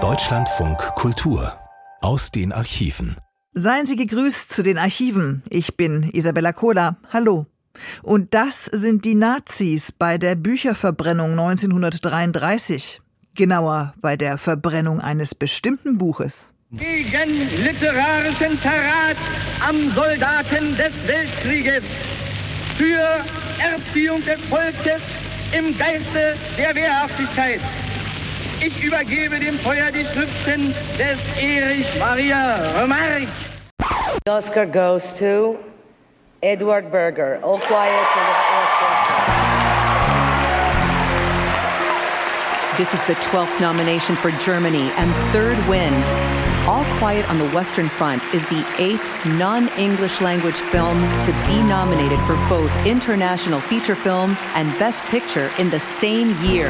Deutschlandfunk Kultur aus den Archiven. Seien Sie gegrüßt zu den Archiven. Ich bin Isabella Kohler. Hallo. Und das sind die Nazis bei der Bücherverbrennung 1933. Genauer bei der Verbrennung eines bestimmten Buches. Gegen literarischen Verrat am Soldaten des Weltkrieges. Für Erziehung des Volkes im Geiste der Wehrhaftigkeit. Ich übergebe dem Feuer die Schriften des Erich Maria Remarque. The Oscar goes to Edward Berger. All quiet on the Western This is the 12th nomination for Germany and third win. All Quiet on the Western Front is the eighth non English language film to be nominated for both International Feature Film and Best Picture in the same year.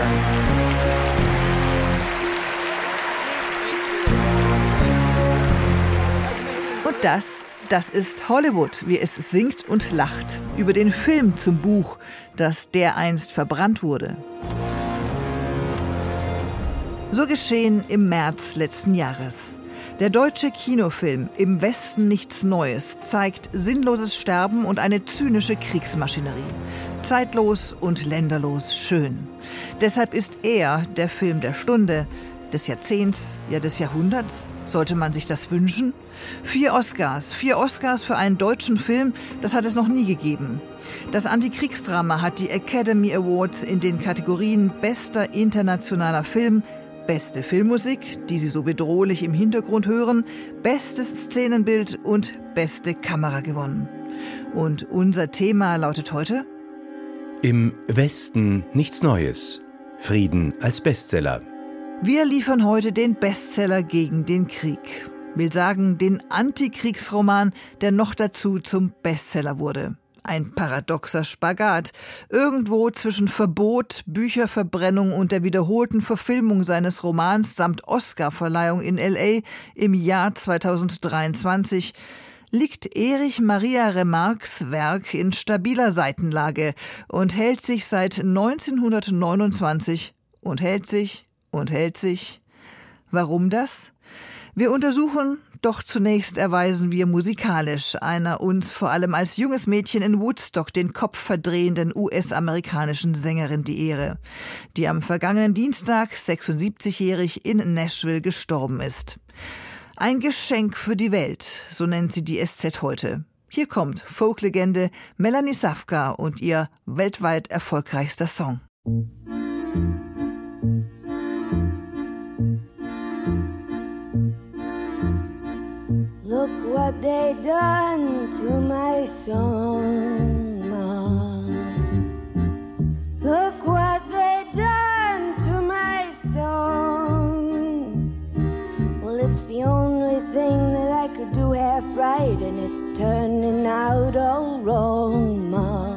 Und das, das ist Hollywood, wie es singt und lacht über den Film zum Buch, das dereinst verbrannt wurde. So geschehen im März letzten Jahres. Der deutsche Kinofilm Im Westen nichts Neues zeigt sinnloses Sterben und eine zynische Kriegsmaschinerie. Zeitlos und länderlos schön. Deshalb ist er der Film der Stunde, des Jahrzehnts, ja des Jahrhunderts? Sollte man sich das wünschen? Vier Oscars, vier Oscars für einen deutschen Film, das hat es noch nie gegeben. Das Antikriegsdrama hat die Academy Awards in den Kategorien bester internationaler Film, beste Filmmusik, die Sie so bedrohlich im Hintergrund hören, bestes Szenenbild und beste Kamera gewonnen. Und unser Thema lautet heute? Im Westen nichts Neues. Frieden als Bestseller. Wir liefern heute den Bestseller gegen den Krieg. Will sagen, den Antikriegsroman, der noch dazu zum Bestseller wurde. Ein paradoxer Spagat. Irgendwo zwischen Verbot, Bücherverbrennung und der wiederholten Verfilmung seines Romans samt Oscarverleihung in LA im Jahr 2023 liegt Erich Maria Remarques Werk in stabiler Seitenlage und hält sich seit 1929 und hält sich und hält sich. Warum das? Wir untersuchen, doch zunächst erweisen wir musikalisch einer uns vor allem als junges Mädchen in Woodstock den Kopf verdrehenden US-amerikanischen Sängerin die Ehre, die am vergangenen Dienstag 76-jährig in Nashville gestorben ist. Ein Geschenk für die Welt, so nennt sie die SZ heute. Hier kommt Folklegende Melanie Safka und ihr weltweit erfolgreichster Song. Look what they done to my song. Look what they done to my song. Well, it's the only thing that I could do half right, and it's turning out all wrong, Ma.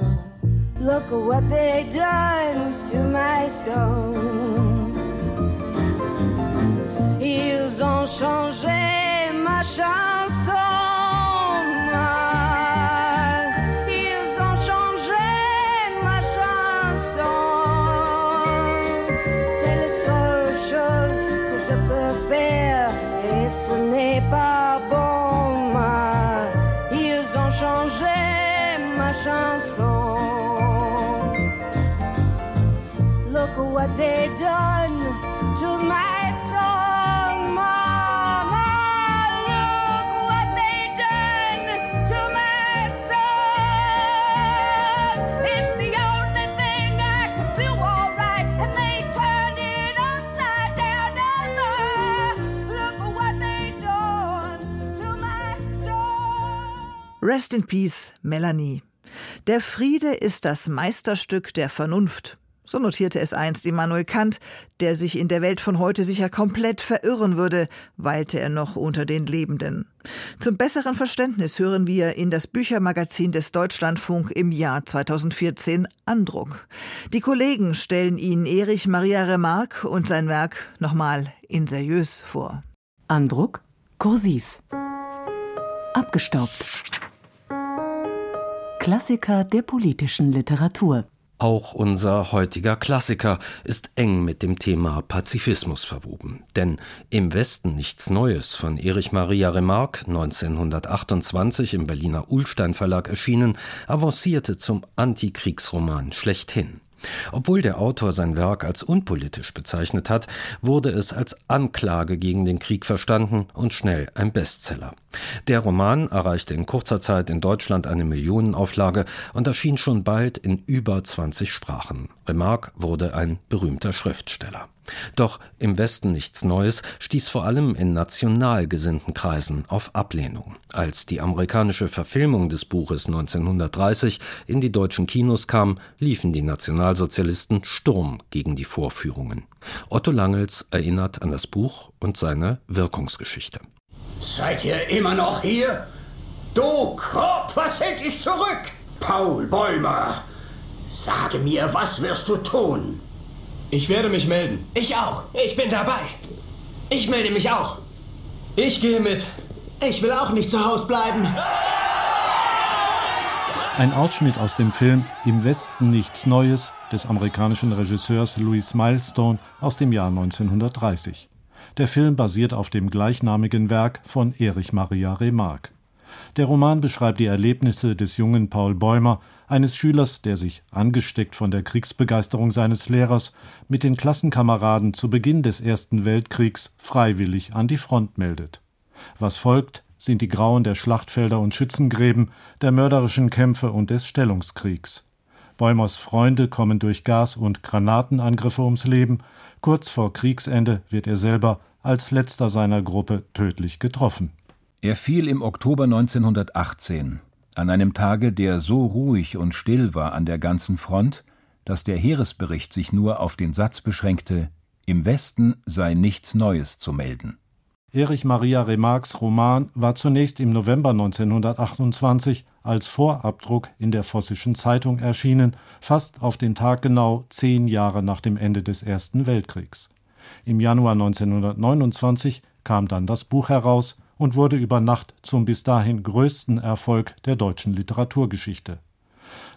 Look at what they done to my song. Ils ont changé ma chanson. Chanson. Look what they done to my song, Mama. Look what they done to my song. It's the only thing I could do all right, and they turned it upside down. Mama. Look what they done to my song. Rest in Peace, Melanie. Der Friede ist das Meisterstück der Vernunft. So notierte es einst Immanuel Kant, der sich in der Welt von heute sicher komplett verirren würde, weilte er noch unter den Lebenden. Zum besseren Verständnis hören wir in das Büchermagazin des Deutschlandfunk im Jahr 2014 Andruck. Die Kollegen stellen Ihnen Erich Maria Remarque und sein Werk nochmal in seriös vor. Andruck, kursiv. Abgestaubt. Klassiker der politischen Literatur. Auch unser heutiger Klassiker ist eng mit dem Thema Pazifismus verwoben. Denn Im Westen nichts Neues von Erich Maria Remarque, 1928 im Berliner Ullstein Verlag erschienen, avancierte zum Antikriegsroman schlechthin. Obwohl der Autor sein Werk als unpolitisch bezeichnet hat, wurde es als Anklage gegen den Krieg verstanden und schnell ein Bestseller. Der Roman erreichte in kurzer Zeit in Deutschland eine Millionenauflage und erschien schon bald in über 20 Sprachen. Remarque wurde ein berühmter Schriftsteller. Doch im Westen nichts Neues stieß vor allem in national gesinnten Kreisen auf Ablehnung. Als die amerikanische Verfilmung des Buches 1930 in die deutschen Kinos kam, liefen die Nationalsozialisten Sturm gegen die Vorführungen. Otto Langels erinnert an das Buch und seine Wirkungsgeschichte. Seid ihr immer noch hier? Du Kropp, was hält dich zurück? Paul Bäumer, sage mir, was wirst du tun? Ich werde mich melden. Ich auch. Ich bin dabei. Ich melde mich auch. Ich gehe mit. Ich will auch nicht zu Hause bleiben. Ein Ausschnitt aus dem Film Im Westen nichts Neues des amerikanischen Regisseurs Louis Milestone aus dem Jahr 1930. Der Film basiert auf dem gleichnamigen Werk von Erich Maria Remarque. Der Roman beschreibt die Erlebnisse des jungen Paul Bäumer, eines Schülers, der sich, angesteckt von der Kriegsbegeisterung seines Lehrers, mit den Klassenkameraden zu Beginn des Ersten Weltkriegs freiwillig an die Front meldet. Was folgt, sind die Grauen der Schlachtfelder und Schützengräben, der mörderischen Kämpfe und des Stellungskriegs. Bäumers Freunde kommen durch Gas- und Granatenangriffe ums Leben, kurz vor Kriegsende wird er selber als letzter seiner Gruppe tödlich getroffen. Er fiel im Oktober 1918 an einem Tage, der so ruhig und still war an der ganzen Front, dass der Heeresbericht sich nur auf den Satz beschränkte, im Westen sei nichts Neues zu melden. Erich Maria Remarques Roman war zunächst im November 1928 als Vorabdruck in der Vossischen Zeitung erschienen, fast auf den Tag genau zehn Jahre nach dem Ende des Ersten Weltkriegs. Im Januar 1929 kam dann das Buch heraus und wurde über Nacht zum bis dahin größten Erfolg der deutschen Literaturgeschichte.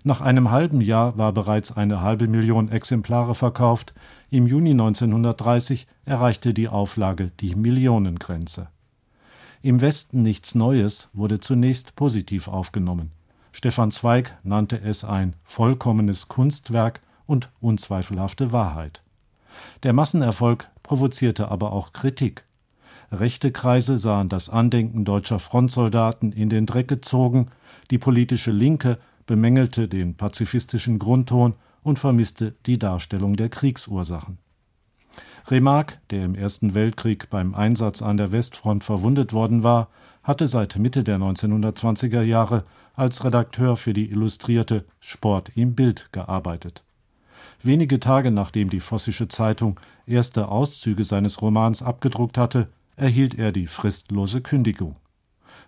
Nach einem halben Jahr war bereits eine halbe Million Exemplare verkauft, im Juni 1930 erreichte die Auflage die Millionengrenze. Im Westen nichts Neues wurde zunächst positiv aufgenommen. Stefan Zweig nannte es ein vollkommenes Kunstwerk und unzweifelhafte Wahrheit. Der Massenerfolg provozierte aber auch Kritik. Rechte Kreise sahen das Andenken deutscher Frontsoldaten in den Dreck gezogen, die politische Linke bemängelte den pazifistischen Grundton und vermisste die Darstellung der Kriegsursachen. Remarque, der im Ersten Weltkrieg beim Einsatz an der Westfront verwundet worden war, hatte seit Mitte der 1920er Jahre als Redakteur für die illustrierte Sport im Bild gearbeitet. Wenige Tage nachdem die Vossische Zeitung erste Auszüge seines Romans abgedruckt hatte, erhielt er die fristlose Kündigung.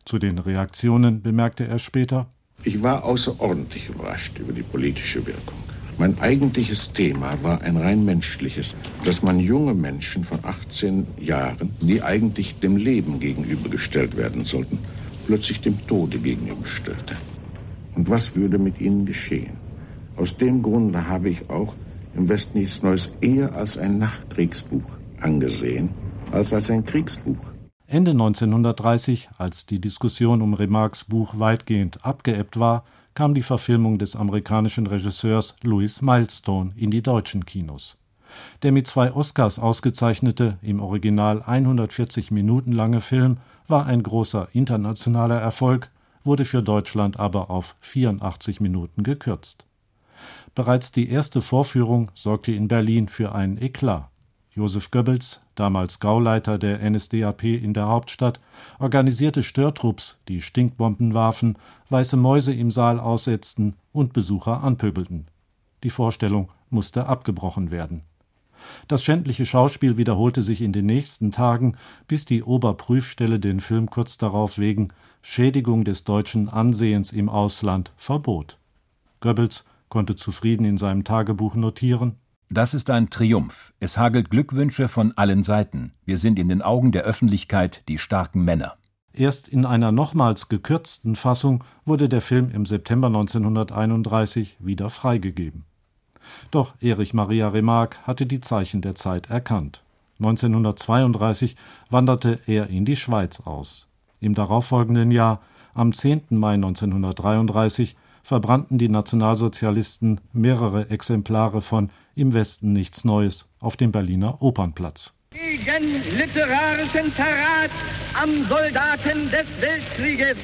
Zu den Reaktionen bemerkte er später Ich war außerordentlich überrascht über die politische Wirkung. Mein eigentliches Thema war ein rein menschliches, dass man junge Menschen von 18 Jahren, die eigentlich dem Leben gegenübergestellt werden sollten, plötzlich dem Tode gegenüberstellte. Und was würde mit ihnen geschehen? Aus dem Grunde habe ich auch im Westen nichts Neues eher als ein Nachkriegsbuch angesehen, als als ein Kriegsbuch. Ende 1930, als die Diskussion um Remarques Buch weitgehend abgeebbt war, kam die Verfilmung des amerikanischen Regisseurs Louis Milestone in die deutschen Kinos. Der mit zwei Oscars ausgezeichnete, im Original 140 Minuten lange Film war ein großer internationaler Erfolg, wurde für Deutschland aber auf 84 Minuten gekürzt. Bereits die erste Vorführung sorgte in Berlin für einen Eklat. Josef Goebbels, damals Gauleiter der NSDAP in der Hauptstadt, organisierte Störtrupps, die Stinkbomben warfen, weiße Mäuse im Saal aussetzten und Besucher anpöbelten. Die Vorstellung musste abgebrochen werden. Das schändliche Schauspiel wiederholte sich in den nächsten Tagen, bis die Oberprüfstelle den Film kurz darauf wegen Schädigung des deutschen Ansehens im Ausland verbot. Goebbels konnte zufrieden in seinem Tagebuch notieren das ist ein Triumph. Es hagelt Glückwünsche von allen Seiten. Wir sind in den Augen der Öffentlichkeit die starken Männer. Erst in einer nochmals gekürzten Fassung wurde der Film im September 1931 wieder freigegeben. Doch Erich Maria Remarque hatte die Zeichen der Zeit erkannt. 1932 wanderte er in die Schweiz aus. Im darauffolgenden Jahr, am 10. Mai 1933, verbrannten die Nationalsozialisten mehrere Exemplare von Im Westen nichts Neues auf dem Berliner Opernplatz. Gegen literarischen Verrat am Soldaten des Weltkrieges.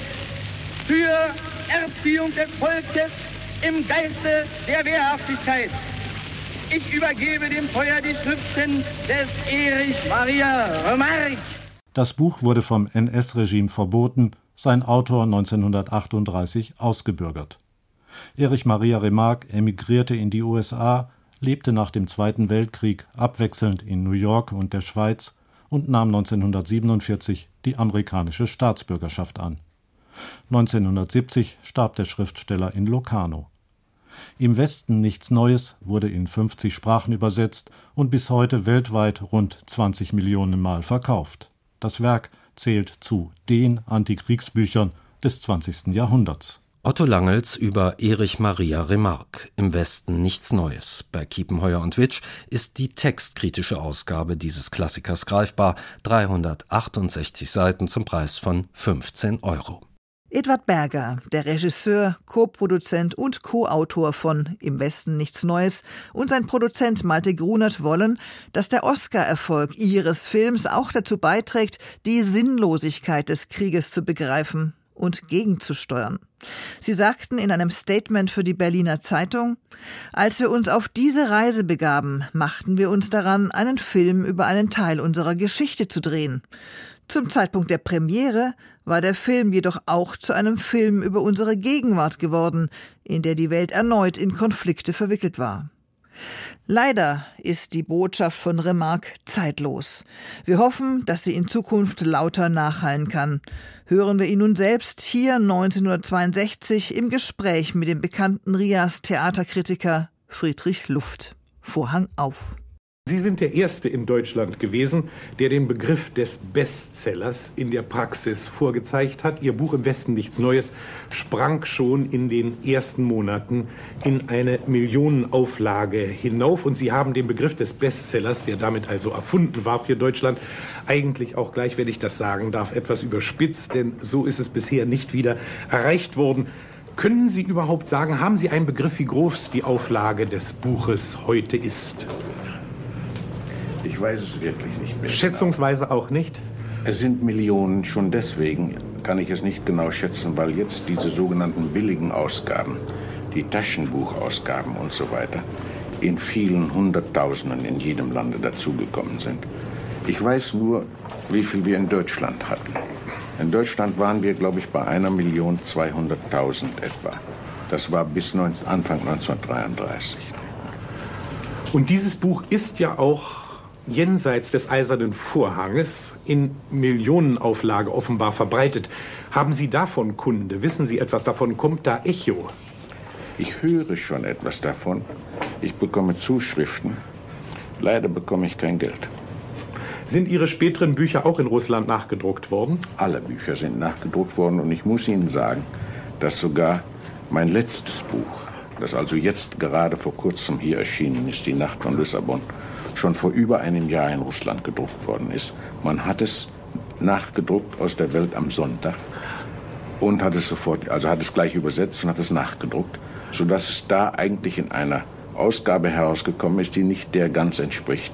Für Erziehung des Volkes im Geiste der Wehrhaftigkeit. Ich übergebe dem Feuer die Schriften des Erich Maria Remarque. Das Buch wurde vom NS-Regime verboten, sein Autor 1938 ausgebürgert. Erich Maria Remarque emigrierte in die USA, lebte nach dem Zweiten Weltkrieg abwechselnd in New York und der Schweiz und nahm 1947 die amerikanische Staatsbürgerschaft an. 1970 starb der Schriftsteller in Locarno. Im Westen nichts Neues wurde in 50 Sprachen übersetzt und bis heute weltweit rund 20 Millionen Mal verkauft. Das Werk zählt zu den Antikriegsbüchern des 20. Jahrhunderts. Otto Langels über Erich Maria Remarque. Im Westen nichts Neues. Bei Kiepenheuer und Witsch ist die textkritische Ausgabe dieses Klassikers greifbar. 368 Seiten zum Preis von 15 Euro. Edward Berger, der Regisseur, Co-Produzent und Co-Autor von Im Westen nichts Neues und sein Produzent Malte Grunert wollen, dass der Oscar-Erfolg ihres Films auch dazu beiträgt, die Sinnlosigkeit des Krieges zu begreifen und gegenzusteuern. Sie sagten in einem Statement für die Berliner Zeitung, als wir uns auf diese Reise begaben, machten wir uns daran, einen Film über einen Teil unserer Geschichte zu drehen. Zum Zeitpunkt der Premiere war der Film jedoch auch zu einem Film über unsere Gegenwart geworden, in der die Welt erneut in Konflikte verwickelt war. Leider ist die Botschaft von Remarque zeitlos. Wir hoffen, dass sie in Zukunft lauter nachhallen kann. Hören wir ihn nun selbst hier 1962 im Gespräch mit dem bekannten Rias Theaterkritiker Friedrich Luft. Vorhang auf. Sie sind der Erste in Deutschland gewesen, der den Begriff des Bestsellers in der Praxis vorgezeigt hat. Ihr Buch im Westen nichts Neues sprang schon in den ersten Monaten in eine Millionenauflage hinauf. Und Sie haben den Begriff des Bestsellers, der damit also erfunden war für Deutschland, eigentlich auch gleich, wenn ich das sagen darf, etwas überspitzt, denn so ist es bisher nicht wieder erreicht worden. Können Sie überhaupt sagen, haben Sie einen Begriff, wie groß die Auflage des Buches heute ist? Ich weiß es wirklich nicht mehr. Schätzungsweise auch nicht? Es sind Millionen, schon deswegen kann ich es nicht genau schätzen, weil jetzt diese sogenannten billigen Ausgaben, die Taschenbuchausgaben und so weiter, in vielen Hunderttausenden in jedem Lande dazugekommen sind. Ich weiß nur, wie viel wir in Deutschland hatten. In Deutschland waren wir, glaube ich, bei einer Million 200.000 etwa. Das war bis Anfang 1933. Und dieses Buch ist ja auch jenseits des eisernen Vorhanges in Millionenauflage offenbar verbreitet. Haben Sie davon Kunde? Wissen Sie etwas davon? Kommt da Echo? Ich höre schon etwas davon. Ich bekomme Zuschriften. Leider bekomme ich kein Geld. Sind Ihre späteren Bücher auch in Russland nachgedruckt worden? Alle Bücher sind nachgedruckt worden und ich muss Ihnen sagen, dass sogar mein letztes Buch, das also jetzt gerade vor kurzem hier erschienen ist, Die Nacht von Lissabon, schon vor über einem Jahr in Russland gedruckt worden ist. Man hat es nachgedruckt aus der Welt am Sonntag und hat es sofort, also hat es gleich übersetzt und hat es nachgedruckt, sodass es da eigentlich in einer Ausgabe herausgekommen ist, die nicht der ganz entspricht,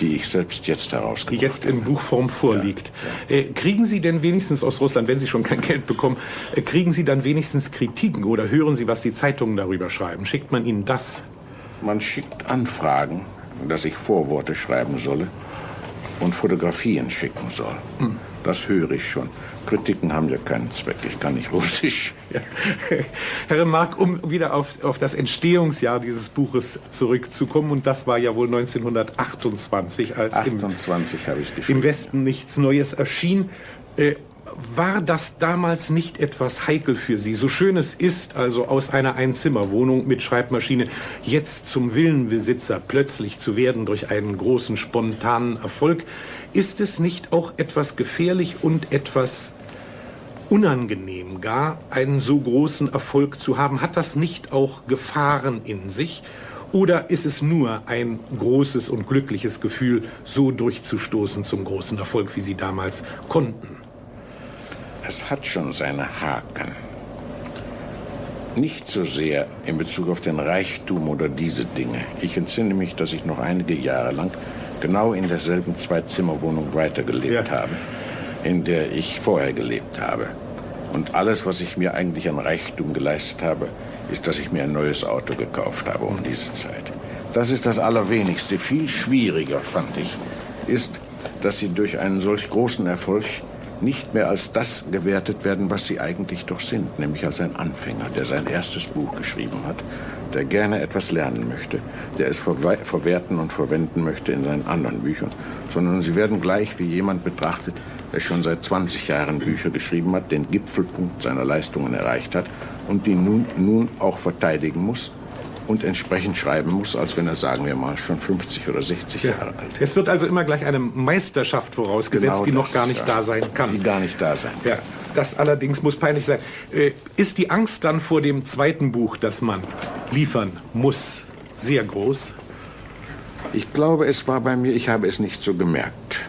die ich selbst jetzt herausgebracht Die jetzt in Buchform vorliegt. Ja, ja. Äh, kriegen Sie denn wenigstens aus Russland, wenn Sie schon kein Geld bekommen, äh, kriegen Sie dann wenigstens Kritiken oder hören Sie, was die Zeitungen darüber schreiben? Schickt man Ihnen das? Man schickt Anfragen dass ich Vorworte schreiben solle und Fotografien schicken soll. Hm. Das höre ich schon. Kritiken haben ja keinen Zweck. Ich kann nicht Russisch. Ja. Herr Mark, um wieder auf, auf das Entstehungsjahr dieses Buches zurückzukommen, und das war ja wohl 1928, als 28 im, im Westen nichts Neues erschien. Äh, war das damals nicht etwas heikel für Sie? So schön es ist, also aus einer Einzimmerwohnung mit Schreibmaschine jetzt zum Villenbesitzer plötzlich zu werden durch einen großen spontanen Erfolg, ist es nicht auch etwas gefährlich und etwas unangenehm, gar einen so großen Erfolg zu haben? Hat das nicht auch Gefahren in sich? Oder ist es nur ein großes und glückliches Gefühl, so durchzustoßen zum großen Erfolg, wie Sie damals konnten? Es hat schon seine Haken. Nicht so sehr in Bezug auf den Reichtum oder diese Dinge. Ich entsinne mich, dass ich noch einige Jahre lang genau in derselben Zwei-Zimmer-Wohnung weitergelebt ja. habe, in der ich vorher gelebt habe. Und alles, was ich mir eigentlich an Reichtum geleistet habe, ist, dass ich mir ein neues Auto gekauft habe um diese Zeit. Das ist das Allerwenigste. Viel schwieriger, fand ich, ist, dass sie durch einen solch großen Erfolg nicht mehr als das gewertet werden, was sie eigentlich doch sind, nämlich als ein Anfänger, der sein erstes Buch geschrieben hat, der gerne etwas lernen möchte, der es verwerten und verwenden möchte in seinen anderen Büchern, sondern sie werden gleich wie jemand betrachtet, der schon seit 20 Jahren Bücher geschrieben hat, den Gipfelpunkt seiner Leistungen erreicht hat und die nun, nun auch verteidigen muss und entsprechend schreiben muss, als wenn er, sagen wir mal, schon 50 oder 60 ja. Jahre alt ist. Es wird also immer gleich eine Meisterschaft vorausgesetzt, genau die noch gar nicht ja. da sein kann. Die gar nicht da sein kann. Ja, das allerdings muss peinlich sein. Äh, ist die Angst dann vor dem zweiten Buch, das man liefern muss, sehr groß? Ich glaube, es war bei mir, ich habe es nicht so gemerkt.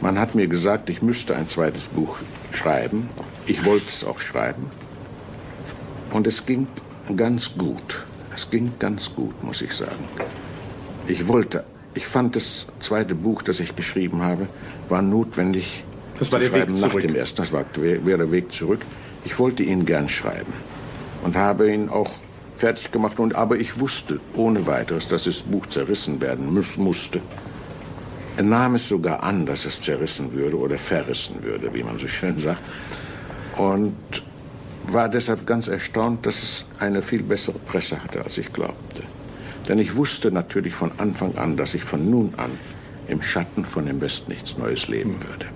Man hat mir gesagt, ich müsste ein zweites Buch schreiben. Ich wollte es auch schreiben. Und es ging ganz gut. Es ging ganz gut, muss ich sagen. Ich wollte, ich fand das zweite Buch, das ich geschrieben habe, war notwendig das war zu der schreiben nach dem ersten. Das war, wäre der Weg zurück. Ich wollte ihn gern schreiben und habe ihn auch fertig gemacht. Und, aber ich wusste ohne weiteres, dass das Buch zerrissen werden muss, musste. Er nahm es sogar an, dass es zerrissen würde oder verrissen würde, wie man so schön sagt. Und war deshalb ganz erstaunt, dass es eine viel bessere Presse hatte, als ich glaubte. Denn ich wusste natürlich von Anfang an, dass ich von nun an im Schatten von dem Westen nichts Neues leben würde.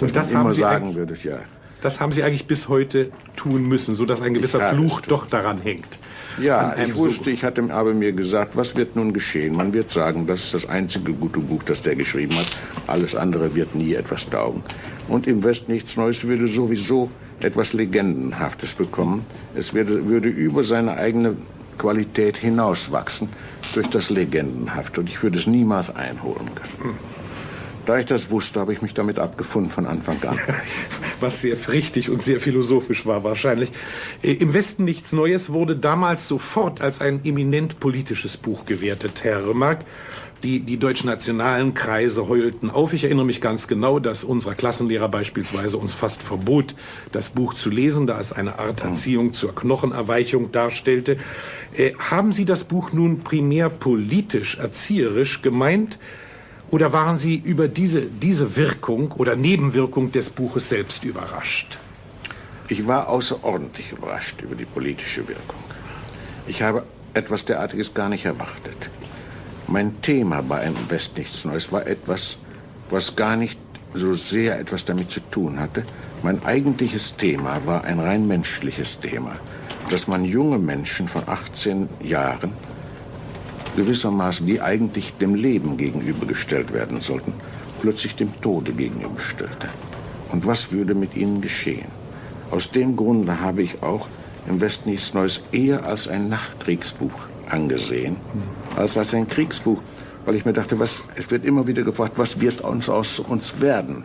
Und das immer sagen würde, ja. Das haben Sie eigentlich bis heute tun müssen, sodass ein gewisser Fluch doch daran hängt. Ja, ich wusste, ich hatte aber mir gesagt, was wird nun geschehen? Man wird sagen, das ist das einzige gute Buch, das der geschrieben hat. Alles andere wird nie etwas taugen. Und im Westen nichts Neues würde sowieso etwas Legendenhaftes bekommen. Es würde, würde über seine eigene Qualität hinauswachsen durch das Legendenhafte. Und ich würde es niemals einholen können. Da ich das wusste, habe ich mich damit abgefunden von Anfang an. Was sehr richtig und sehr philosophisch war wahrscheinlich. Äh, Im Westen nichts Neues wurde damals sofort als ein eminent politisches Buch gewertet, Herr Remarque. Die, die deutschnationalen Kreise heulten auf. Ich erinnere mich ganz genau, dass unser Klassenlehrer beispielsweise uns fast verbot, das Buch zu lesen, da es eine Art Erziehung zur Knochenerweichung darstellte. Äh, haben Sie das Buch nun primär politisch, erzieherisch gemeint? Oder waren Sie über diese, diese Wirkung oder Nebenwirkung des Buches selbst überrascht? Ich war außerordentlich überrascht über die politische Wirkung. Ich habe etwas derartiges gar nicht erwartet. Mein Thema bei einem West nichts Neues war etwas, was gar nicht so sehr etwas damit zu tun hatte. Mein eigentliches Thema war ein rein menschliches Thema, dass man junge Menschen von 18 Jahren gewissermaßen, die eigentlich dem Leben gegenübergestellt werden sollten, plötzlich dem Tode gegenüberstellte. Und was würde mit ihnen geschehen? Aus dem Grunde habe ich auch im Westen nichts Neues eher als ein Nachkriegsbuch angesehen, als als ein Kriegsbuch, weil ich mir dachte, was, es wird immer wieder gefragt, was wird uns aus uns werden?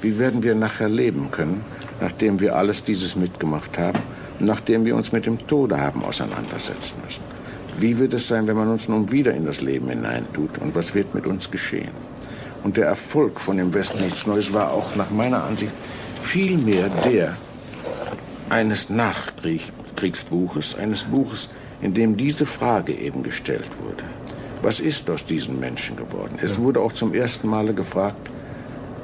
Wie werden wir nachher leben können, nachdem wir alles dieses mitgemacht haben, nachdem wir uns mit dem Tode haben auseinandersetzen müssen? Wie wird es sein, wenn man uns nun wieder in das Leben hineintut und was wird mit uns geschehen? Und der Erfolg von dem Westen nichts Neues war auch nach meiner Ansicht vielmehr der eines Nachkriegsbuches, eines Buches, in dem diese Frage eben gestellt wurde. Was ist aus diesen Menschen geworden? Es wurde auch zum ersten Male gefragt,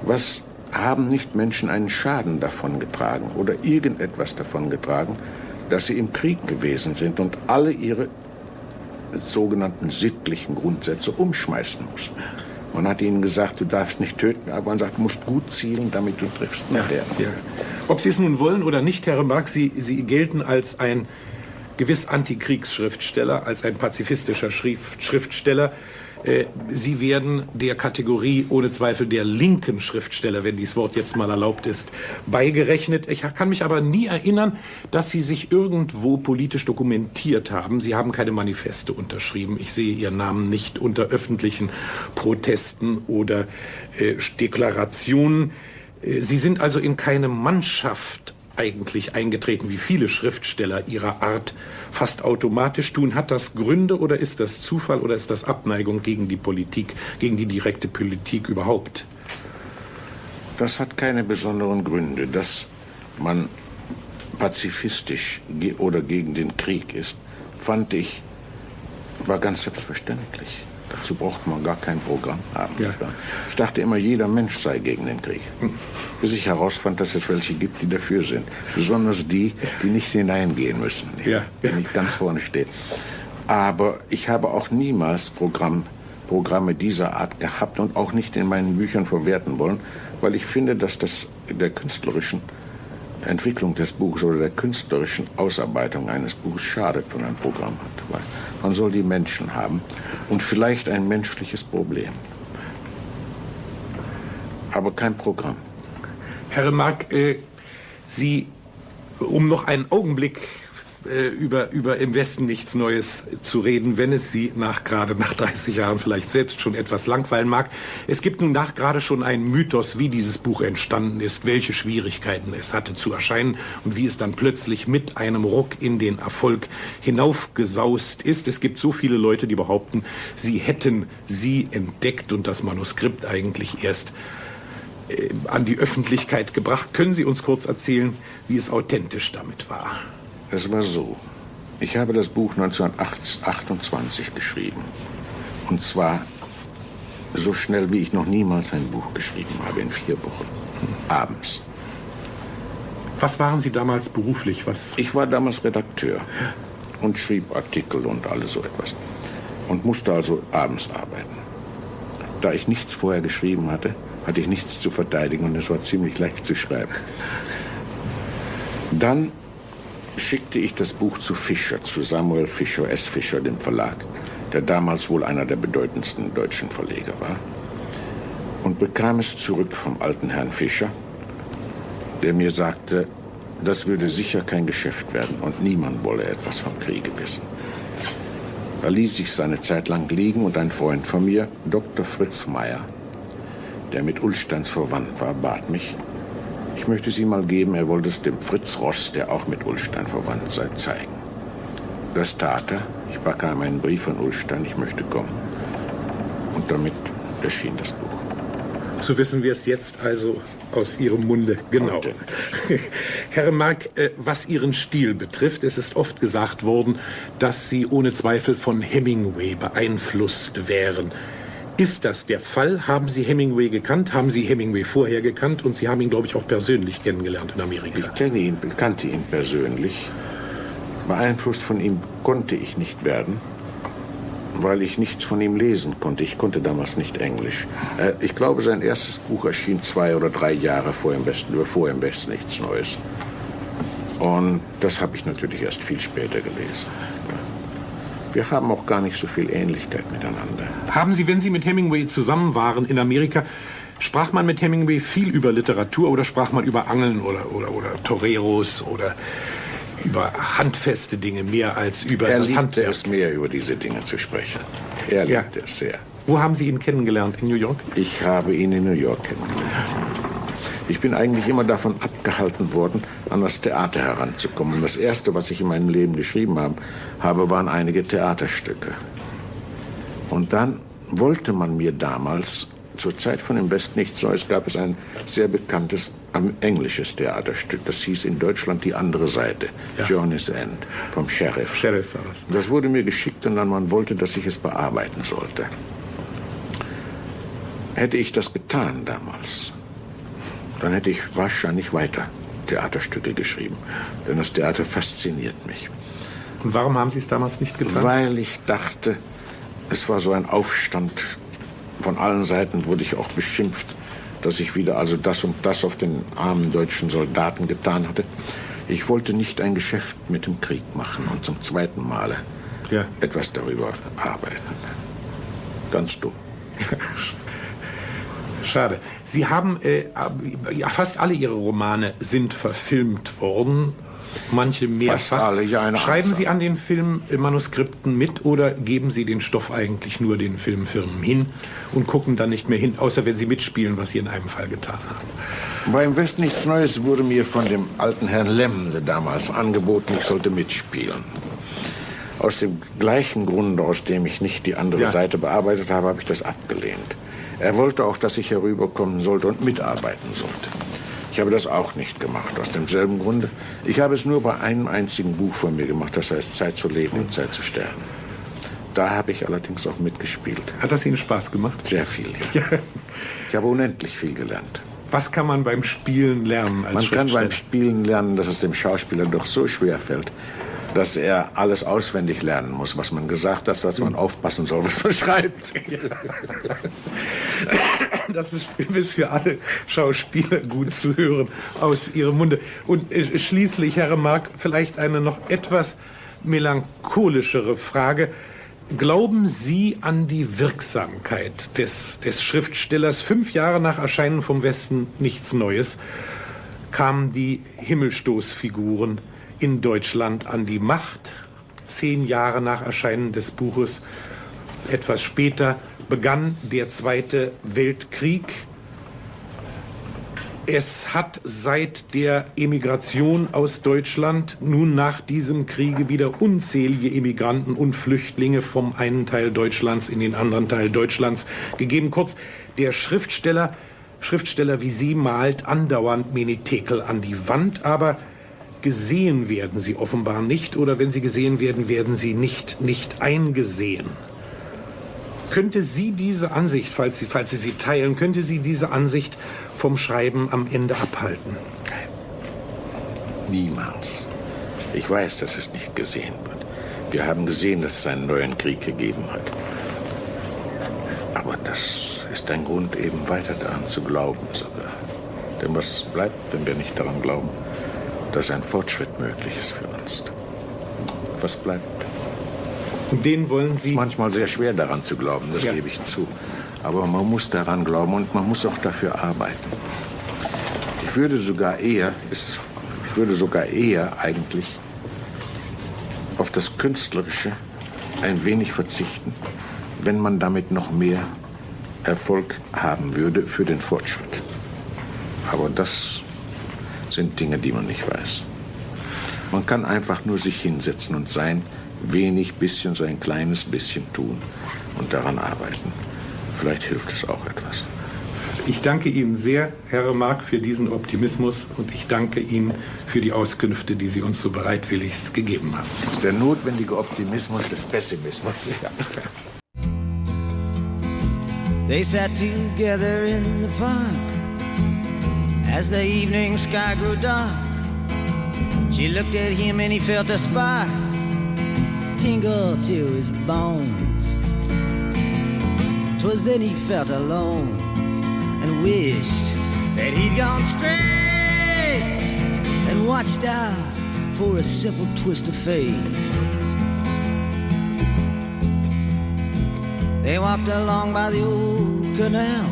was haben nicht Menschen einen Schaden davon getragen oder irgendetwas davon getragen, dass sie im Krieg gewesen sind und alle ihre sogenannten sittlichen Grundsätze umschmeißen mussten. Man hat ihnen gesagt, du darfst nicht töten, aber man sagt, du musst gut zielen, damit du triffst nachher. Ja, ja. Ob Sie es nun wollen oder nicht, Herr Remarque, Sie, Sie gelten als ein gewiss Antikriegsschriftsteller, als ein pazifistischer Schrift, Schriftsteller. Äh, Sie werden der Kategorie ohne Zweifel der linken Schriftsteller, wenn dieses Wort jetzt mal erlaubt ist, beigerechnet. Ich kann mich aber nie erinnern, dass Sie sich irgendwo politisch dokumentiert haben. Sie haben keine Manifeste unterschrieben. Ich sehe Ihren Namen nicht unter öffentlichen Protesten oder äh, Deklarationen. Sie sind also in keine Mannschaft eigentlich eingetreten, wie viele Schriftsteller ihrer Art fast automatisch tun. Hat das Gründe oder ist das Zufall oder ist das Abneigung gegen die Politik, gegen die direkte Politik überhaupt? Das hat keine besonderen Gründe. Dass man pazifistisch oder gegen den Krieg ist, fand ich, war ganz selbstverständlich. Dazu braucht man gar kein Programm haben. Ja. Ich dachte immer, jeder Mensch sei gegen den Krieg. Bis ich herausfand, dass es welche gibt, die dafür sind. Besonders die, die nicht hineingehen müssen, ja. die nicht ganz vorne stehen. Aber ich habe auch niemals Programm, Programme dieser Art gehabt und auch nicht in meinen Büchern verwerten wollen, weil ich finde, dass das der künstlerischen Entwicklung des Buches oder der künstlerischen Ausarbeitung eines Buches schadet, wenn ein Programm hat. Weil man soll die Menschen haben und vielleicht ein menschliches Problem. Aber kein Programm. Herr Remarque, äh, Sie, um noch einen Augenblick äh, über, über im Westen nichts Neues zu reden, wenn es Sie nach gerade nach 30 Jahren vielleicht selbst schon etwas langweilen mag. Es gibt nun nach gerade schon einen Mythos, wie dieses Buch entstanden ist, welche Schwierigkeiten es hatte zu erscheinen und wie es dann plötzlich mit einem Ruck in den Erfolg hinaufgesaust ist. Es gibt so viele Leute, die behaupten, sie hätten sie entdeckt und das Manuskript eigentlich erst äh, an die Öffentlichkeit gebracht. Können Sie uns kurz erzählen, wie es authentisch damit war? Es war so. Ich habe das Buch 1928 geschrieben. Und zwar so schnell, wie ich noch niemals ein Buch geschrieben habe, in vier Wochen. Abends. Was waren Sie damals beruflich? Was? Ich war damals Redakteur und schrieb Artikel und alles so etwas. Und musste also abends arbeiten. Da ich nichts vorher geschrieben hatte, hatte ich nichts zu verteidigen und es war ziemlich leicht zu schreiben. Dann schickte ich das Buch zu Fischer, zu Samuel Fischer, S. Fischer, dem Verlag, der damals wohl einer der bedeutendsten deutschen Verleger war, und bekam es zurück vom alten Herrn Fischer, der mir sagte, das würde sicher kein Geschäft werden und niemand wolle etwas vom Kriege wissen. Da ließ ich seine Zeit lang liegen und ein Freund von mir, Dr. Fritz Meyer, der mit Ulsteins verwandt war, bat mich, ich möchte sie mal geben, er wollte es dem Fritz Ross, der auch mit Ulstein verwandt sei, zeigen. Das tat er. Ich bekam einen Brief von Ulstein, ich möchte kommen. Und damit erschien das Buch. So wissen wir es jetzt also aus Ihrem Munde genau. Herr Mark, äh, was Ihren Stil betrifft, es ist oft gesagt worden, dass Sie ohne Zweifel von Hemingway beeinflusst wären. Ist das der Fall? Haben Sie Hemingway gekannt? Haben Sie Hemingway vorher gekannt? Und Sie haben ihn, glaube ich, auch persönlich kennengelernt in Amerika. Ich kenne ihn, kannte ihn persönlich. Beeinflusst von ihm konnte ich nicht werden, weil ich nichts von ihm lesen konnte. Ich konnte damals nicht Englisch. Äh, ich glaube, sein erstes Buch erschien zwei oder drei Jahre vor im Westen, bevor im Westen nichts Neues. Und das habe ich natürlich erst viel später gelesen. Wir haben auch gar nicht so viel Ähnlichkeit miteinander. Haben Sie, wenn Sie mit Hemingway zusammen waren in Amerika, sprach man mit Hemingway viel über Literatur oder sprach man über Angeln oder, oder, oder Toreros oder über handfeste Dinge mehr als über er das Handwerk? Er es mehr über diese Dinge zu sprechen. Er liebt ja. es sehr. Wo haben Sie ihn kennengelernt? In New York? Ich habe ihn in New York kennengelernt. Ich bin eigentlich immer davon abgehalten worden, an das Theater heranzukommen. Das Erste, was ich in meinem Leben geschrieben habe, habe waren einige Theaterstücke. Und dann wollte man mir damals, zur Zeit von Im West nichts Neues, gab es ein sehr bekanntes englisches Theaterstück. Das hieß in Deutschland Die andere Seite, ja. Journey's End, vom Sheriff. Sheriff war das. Das wurde mir geschickt und dann man wollte, dass ich es bearbeiten sollte. Hätte ich das getan damals, dann hätte ich wahrscheinlich weiter Theaterstücke geschrieben. Denn das Theater fasziniert mich. Und warum haben Sie es damals nicht getan? Weil ich dachte, es war so ein Aufstand. Von allen Seiten wurde ich auch beschimpft, dass ich wieder also das und das auf den armen deutschen Soldaten getan hatte. Ich wollte nicht ein Geschäft mit dem Krieg machen und zum zweiten Male ja. etwas darüber arbeiten. Ganz dumm. Schade. Sie haben äh, ja, fast alle Ihre Romane sind verfilmt worden. Manche mehr. Fast alle, ja, Schreiben Anzahl. Sie an den Filmmanuskripten mit oder geben Sie den Stoff eigentlich nur den Filmfirmen hin und gucken dann nicht mehr hin, außer wenn Sie mitspielen, was Sie in einem Fall getan haben? Beim West nichts Neues wurde mir von dem alten Herrn Lemmle damals angeboten, ich sollte mitspielen. Aus dem gleichen Grunde, aus dem ich nicht die andere Ja. Seite bearbeitet habe, habe ich das abgelehnt. Er wollte auch, dass ich herüberkommen sollte und mitarbeiten sollte. Ich habe das auch nicht gemacht, aus demselben Grunde. Ich habe es nur bei einem einzigen Buch von mir gemacht, das heißt Zeit zu leben und Zeit zu sterben. Da habe ich allerdings auch mitgespielt. Hat das Ihnen Spaß gemacht? Sehr viel, ja. Ich habe unendlich viel gelernt. Was kann man beim Spielen lernen als Man kann beim Spielen lernen, dass es dem Schauspieler doch so schwer fällt, dass er alles auswendig lernen muss, was man gesagt hat, dass man aufpassen soll, was man schreibt. Das ist für alle Schauspieler gut zu hören aus ihrem Munde. Und äh, schließlich, Herr Remark, vielleicht eine noch etwas melancholischere Frage. Glauben Sie an die Wirksamkeit des, des Schriftstellers? Fünf Jahre nach Erscheinen vom Westen nichts Neues kamen die Himmelstoßfiguren in Deutschland an die Macht. Zehn Jahre nach Erscheinen des Buches, etwas später, begann der Zweite Weltkrieg. Es hat seit der Emigration aus Deutschland nun nach diesem Kriege wieder unzählige Emigranten und Flüchtlinge vom einen Teil Deutschlands in den anderen Teil Deutschlands gegeben. Kurz, der Schriftsteller, Schriftsteller wie Sie malt andauernd Menetekel an die Wand, aber gesehen werden sie offenbar nicht oder wenn sie gesehen werden, werden sie nicht, nicht eingesehen. Könnte sie diese Ansicht, falls sie, falls sie sie teilen, könnte sie diese Ansicht vom Schreiben am Ende abhalten? Niemals. Ich weiß, dass es nicht gesehen wird. Wir haben gesehen, dass es einen neuen Krieg gegeben hat. Aber das ist ein Grund, eben weiter daran zu glauben. Denn was bleibt, wenn wir nicht daran glauben, dass ein Fortschritt möglich ist für uns? Was bleibt? Und den wollen Sie. Manchmal sehr schwer daran zu glauben, das Ja. gebe ich zu. Aber man muss daran glauben und man muss auch dafür arbeiten. Ich würde sogar eher, ich würde sogar eher eigentlich auf das Künstlerische ein wenig verzichten, wenn man damit noch mehr Erfolg haben würde für den Fortschritt. Aber das sind Dinge, die man nicht weiß. Man kann einfach nur sich hinsetzen und sein wenig bisschen, sein kleines bisschen tun und daran arbeiten. Vielleicht hilft es auch etwas. Ich danke Ihnen sehr, Herr Remark, für diesen Optimismus und ich danke Ihnen für die Auskünfte, die Sie uns so bereitwilligst gegeben haben. Das ist der notwendige Optimismus des Pessimismus. They sat together in the park as the evening sky grew dark. She looked at him and he felt a spark tingle to his bones. 'Twas then he felt alone and wished that he'd gone straight and watched out for a simple twist of fate. They walked along by the old canal,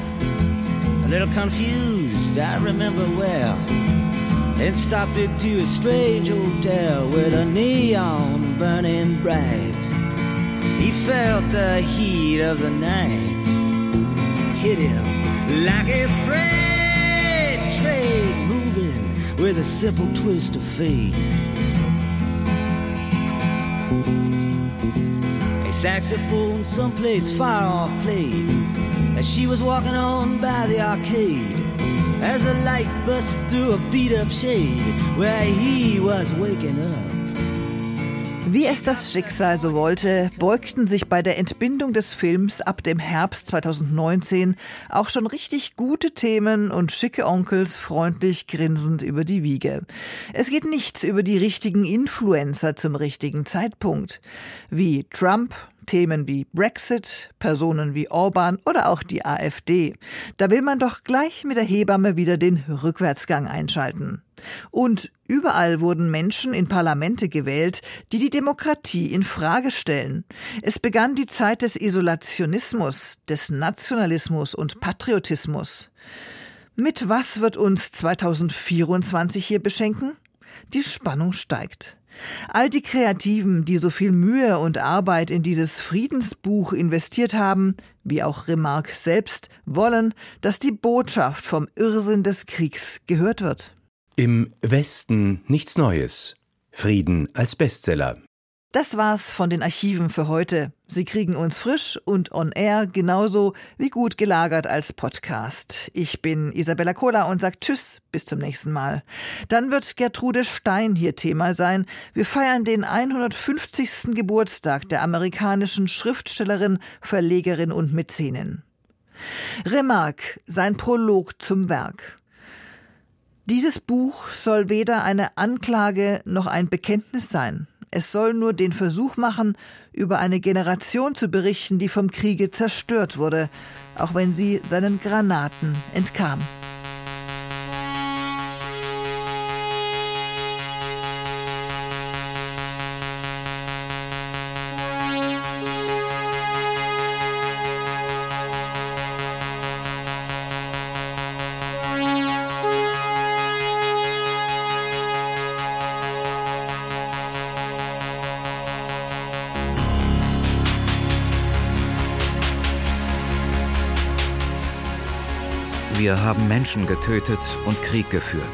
a little confused, I remember well. And stopped into a strange hotel with a neon burning bright. He felt the heat of the night hit him like a freight train moving with a simple twist of fate. A saxophone someplace far off played as she was walking on by the arcade. As the light busts through a beat up shade where he was waking up. Wie es das Schicksal so wollte, beugten sich bei der Entbindung des Films ab dem Herbst 2019 auch schon richtig gute Themen und schicke Onkels freundlich grinsend über die Wiege. Es geht nichts über die richtigen Influencer zum richtigen Zeitpunkt. Wie Trump, Themen wie Brexit, Personen wie Orban oder auch die AfD. Da will man doch gleich mit der Hebamme wieder den Rückwärtsgang einschalten. Und überall wurden Menschen in Parlamente gewählt, die die Demokratie in Frage stellen. Es begann die Zeit des Isolationismus, des Nationalismus und Patriotismus. Mit was wird uns 2024 hier beschenken? Die Spannung steigt. All die Kreativen, die so viel Mühe und Arbeit in dieses Friedensbuch investiert haben, wie auch Remarque selbst, wollen, dass die Botschaft vom Irrsinn des Kriegs gehört wird. Im Westen nichts Neues. Frieden als Bestseller. Das war's von den Archiven für heute. Sie kriegen uns frisch und on air genauso wie gut gelagert als Podcast. Ich bin Isabella Kohler und sag Tschüss, bis zum nächsten Mal. Dann wird Gertrude Stein hier Thema sein. Wir feiern den 150. Geburtstag der amerikanischen Schriftstellerin, Verlegerin und Mäzenin. Remarque, sein Prolog zum Werk. Dieses Buch soll weder eine Anklage noch ein Bekenntnis sein. Es soll nur den Versuch machen, über eine Generation zu berichten, die vom Kriege zerstört wurde, auch wenn sie seinen Granaten entkam. Wir haben Menschen getötet und Krieg geführt.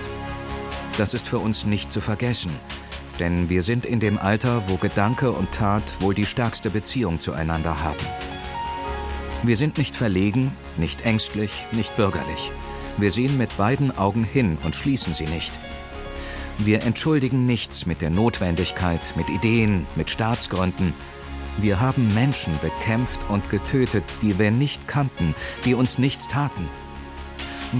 Das ist für uns nicht zu vergessen, denn wir sind in dem Alter, wo Gedanke und Tat wohl die stärkste Beziehung zueinander haben. Wir sind nicht verlegen, nicht ängstlich, nicht bürgerlich. Wir sehen mit beiden Augen hin und schließen sie nicht. Wir entschuldigen nichts mit der Notwendigkeit, mit Ideen, mit Staatsgründen. Wir haben Menschen bekämpft und getötet, die wir nicht kannten, die uns nichts taten.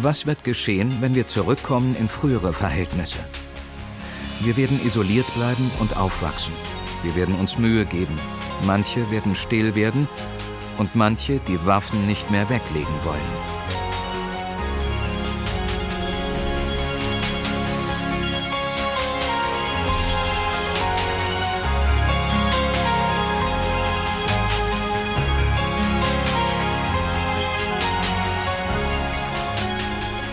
Was wird geschehen, wenn wir zurückkommen in frühere Verhältnisse? Wir werden isoliert bleiben und aufwachsen. Wir werden uns Mühe geben. Manche werden still werden und manche die Waffen nicht mehr weglegen wollen.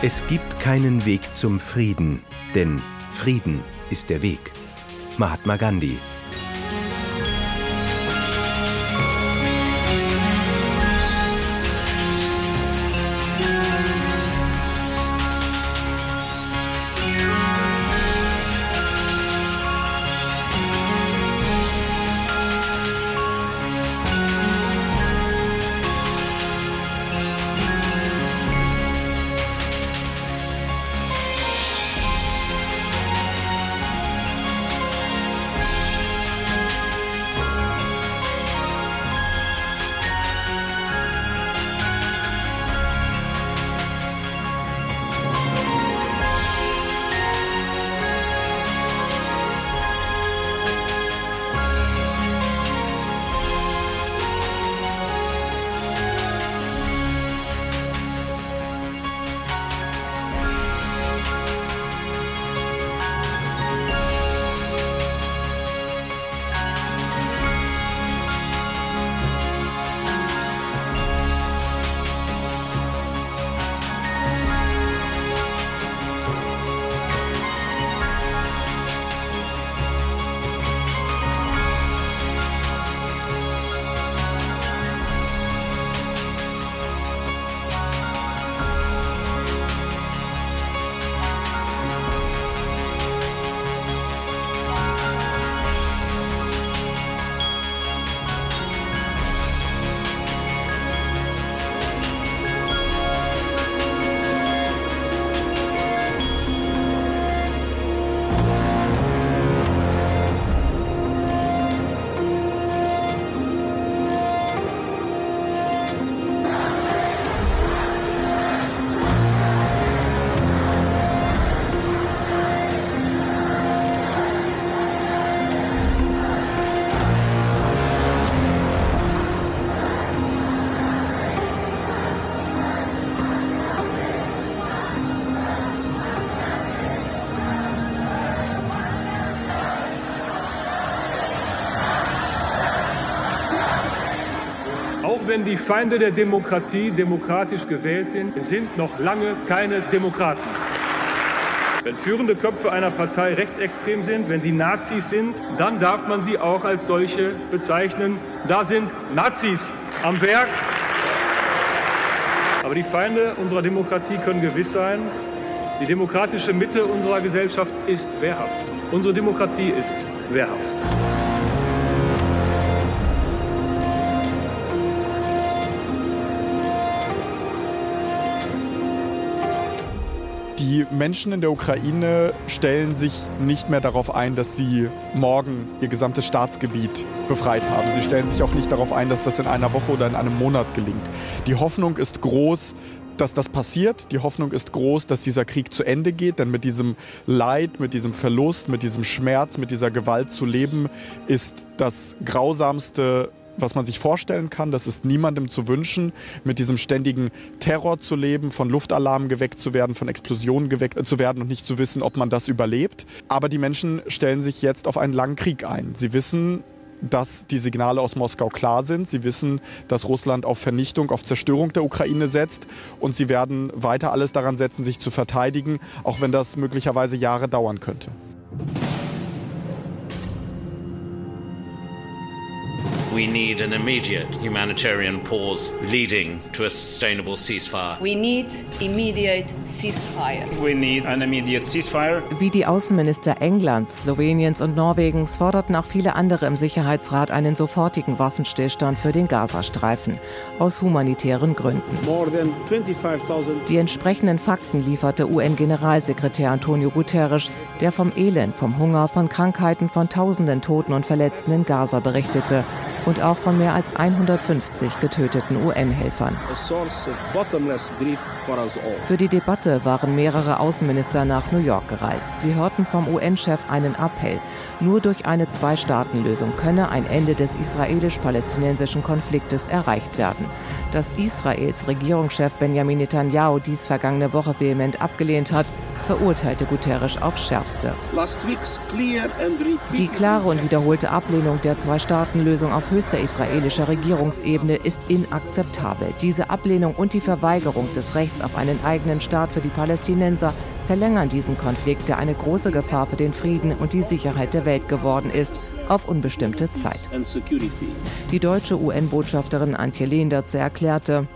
Es gibt keinen Weg zum Frieden, denn Frieden ist der Weg. Mahatma Gandhi wenn die Feinde der Demokratie demokratisch gewählt sind, sind noch lange keine Demokraten. Wenn führende Köpfe einer Partei rechtsextrem sind, wenn sie Nazis sind, dann darf man sie auch als solche bezeichnen. Da sind Nazis am Werk. Aber die Feinde unserer Demokratie können gewiss sein, die demokratische Mitte unserer Gesellschaft ist wehrhaft. Unsere Demokratie ist wehrhaft. Die Menschen in der Ukraine stellen sich nicht mehr darauf ein, dass sie morgen ihr gesamtes Staatsgebiet befreit haben. Sie stellen sich auch nicht darauf ein, dass das in einer Woche oder in einem Monat gelingt. Die Hoffnung ist groß, dass das passiert. Die Hoffnung ist groß, dass dieser Krieg zu Ende geht, denn mit diesem Leid, mit diesem Verlust, mit diesem Schmerz, mit dieser Gewalt zu leben, ist das grausamste was man sich vorstellen kann. Das ist niemandem zu wünschen, mit diesem ständigen Terror zu leben, von Luftalarmen geweckt zu werden, von Explosionen geweckt äh, zu werden und nicht zu wissen, ob man das überlebt. Aber die Menschen stellen sich jetzt auf einen langen Krieg ein. Sie wissen, dass die Signale aus Moskau klar sind. Sie wissen, dass Russland auf Vernichtung, auf Zerstörung der Ukraine setzt und sie werden weiter alles daran setzen, sich zu verteidigen, auch wenn das möglicherweise Jahre dauern könnte. We need an immediate humanitarian pause leading to a sustainable ceasefire. We need immediate ceasefire. We need an immediate ceasefire. Wie die Außenminister Englands, Sloweniens und Norwegens forderten auch viele andere im Sicherheitsrat einen sofortigen Waffenstillstand für den Gazastreifen aus humanitären Gründen. Die entsprechenden Fakten lieferte UN-Generalsekretär Antonio Guterres, der vom Elend, vom Hunger, von Krankheiten, von tausenden Toten und Verletzten in Gaza berichtete und auch von mehr als 150 getöteten UN-Helfern. Für die Debatte waren mehrere Außenminister nach New York gereist. Sie hörten vom UN-Chef einen Appell. Nur durch eine Zwei-Staaten-Lösung könne ein Ende des israelisch-palästinensischen Konfliktes erreicht werden. Dass Israels Regierungschef Benjamin Netanyahu dies vergangene Woche vehement abgelehnt hat, verurteilte Guterres aufs Schärfste. Die klare und wiederholte Ablehnung der Zwei-Staaten-Lösung auf höchster israelischer Regierungsebene ist inakzeptabel. Diese Ablehnung und die Verweigerung des Rechts auf einen eigenen Staat für die Palästinenser verlängern diesen Konflikt, der eine große Gefahr für den Frieden und die Sicherheit der Welt geworden ist, auf unbestimmte Zeit. Die deutsche UN-Botschafterin Antje Lehndert erklärte,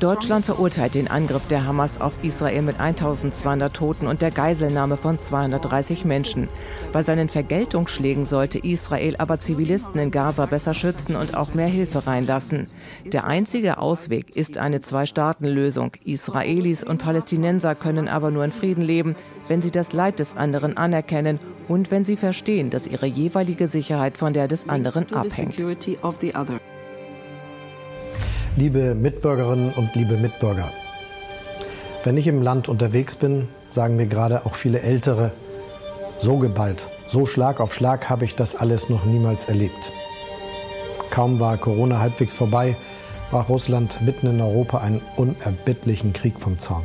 Deutschland verurteilt den Angriff der Hamas auf Israel mit 1200 Toten und der Geiselnahme von 230 Menschen. Bei seinen Vergeltungsschlägen sollte Israel aber Zivilisten in Gaza besser schützen und auch mehr Hilfe reinlassen. Der einzige Ausweg ist eine Zwei-Staaten-Lösung. Israelis und Palästinenser können aber nur in Frieden leben, wenn sie das Leid des anderen anerkennen und wenn sie verstehen, dass ihre jeweilige Sicherheit von der des anderen abhängt. Liebe Mitbürgerinnen und liebe Mitbürger, wenn ich im Land unterwegs bin, sagen mir gerade auch viele Ältere, so geballt, so Schlag auf Schlag habe ich das alles noch niemals erlebt. Kaum war Corona halbwegs vorbei, brach Russland mitten in Europa einen unerbittlichen Krieg vom Zaun.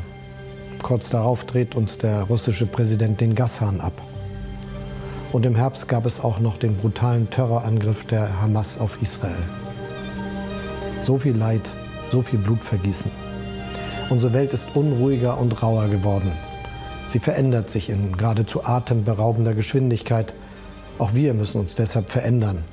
Kurz darauf dreht uns der russische Präsident den Gashahn ab. Und im Herbst gab es auch noch den brutalen Terrorangriff der Hamas auf Israel. So viel Leid, so viel Blutvergießen. Unsere Welt ist unruhiger und rauer geworden. Sie verändert sich in geradezu atemberaubender Geschwindigkeit. Auch wir müssen uns deshalb verändern.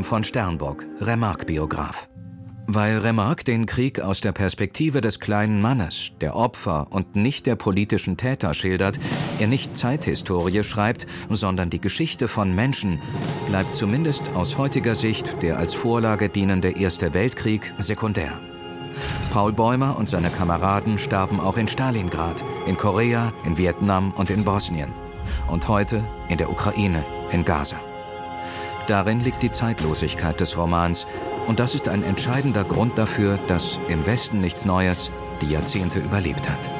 Wilhelm von Sternbock, Remarque-Biograf. Weil Remarque den Krieg aus der Perspektive des kleinen Mannes, der Opfer und nicht der politischen Täter schildert, er nicht Zeithistorie schreibt, sondern die Geschichte von Menschen, bleibt zumindest aus heutiger Sicht der als Vorlage dienende Erste Weltkrieg sekundär. Paul Bäumer und seine Kameraden starben auch in Stalingrad, in Korea, in Vietnam und in Bosnien. und heute in der Ukraine, in Gaza. Darin liegt die Zeitlosigkeit des Romans und das ist ein entscheidender Grund dafür, dass im Westen nichts Neues die Jahrzehnte überlebt hat.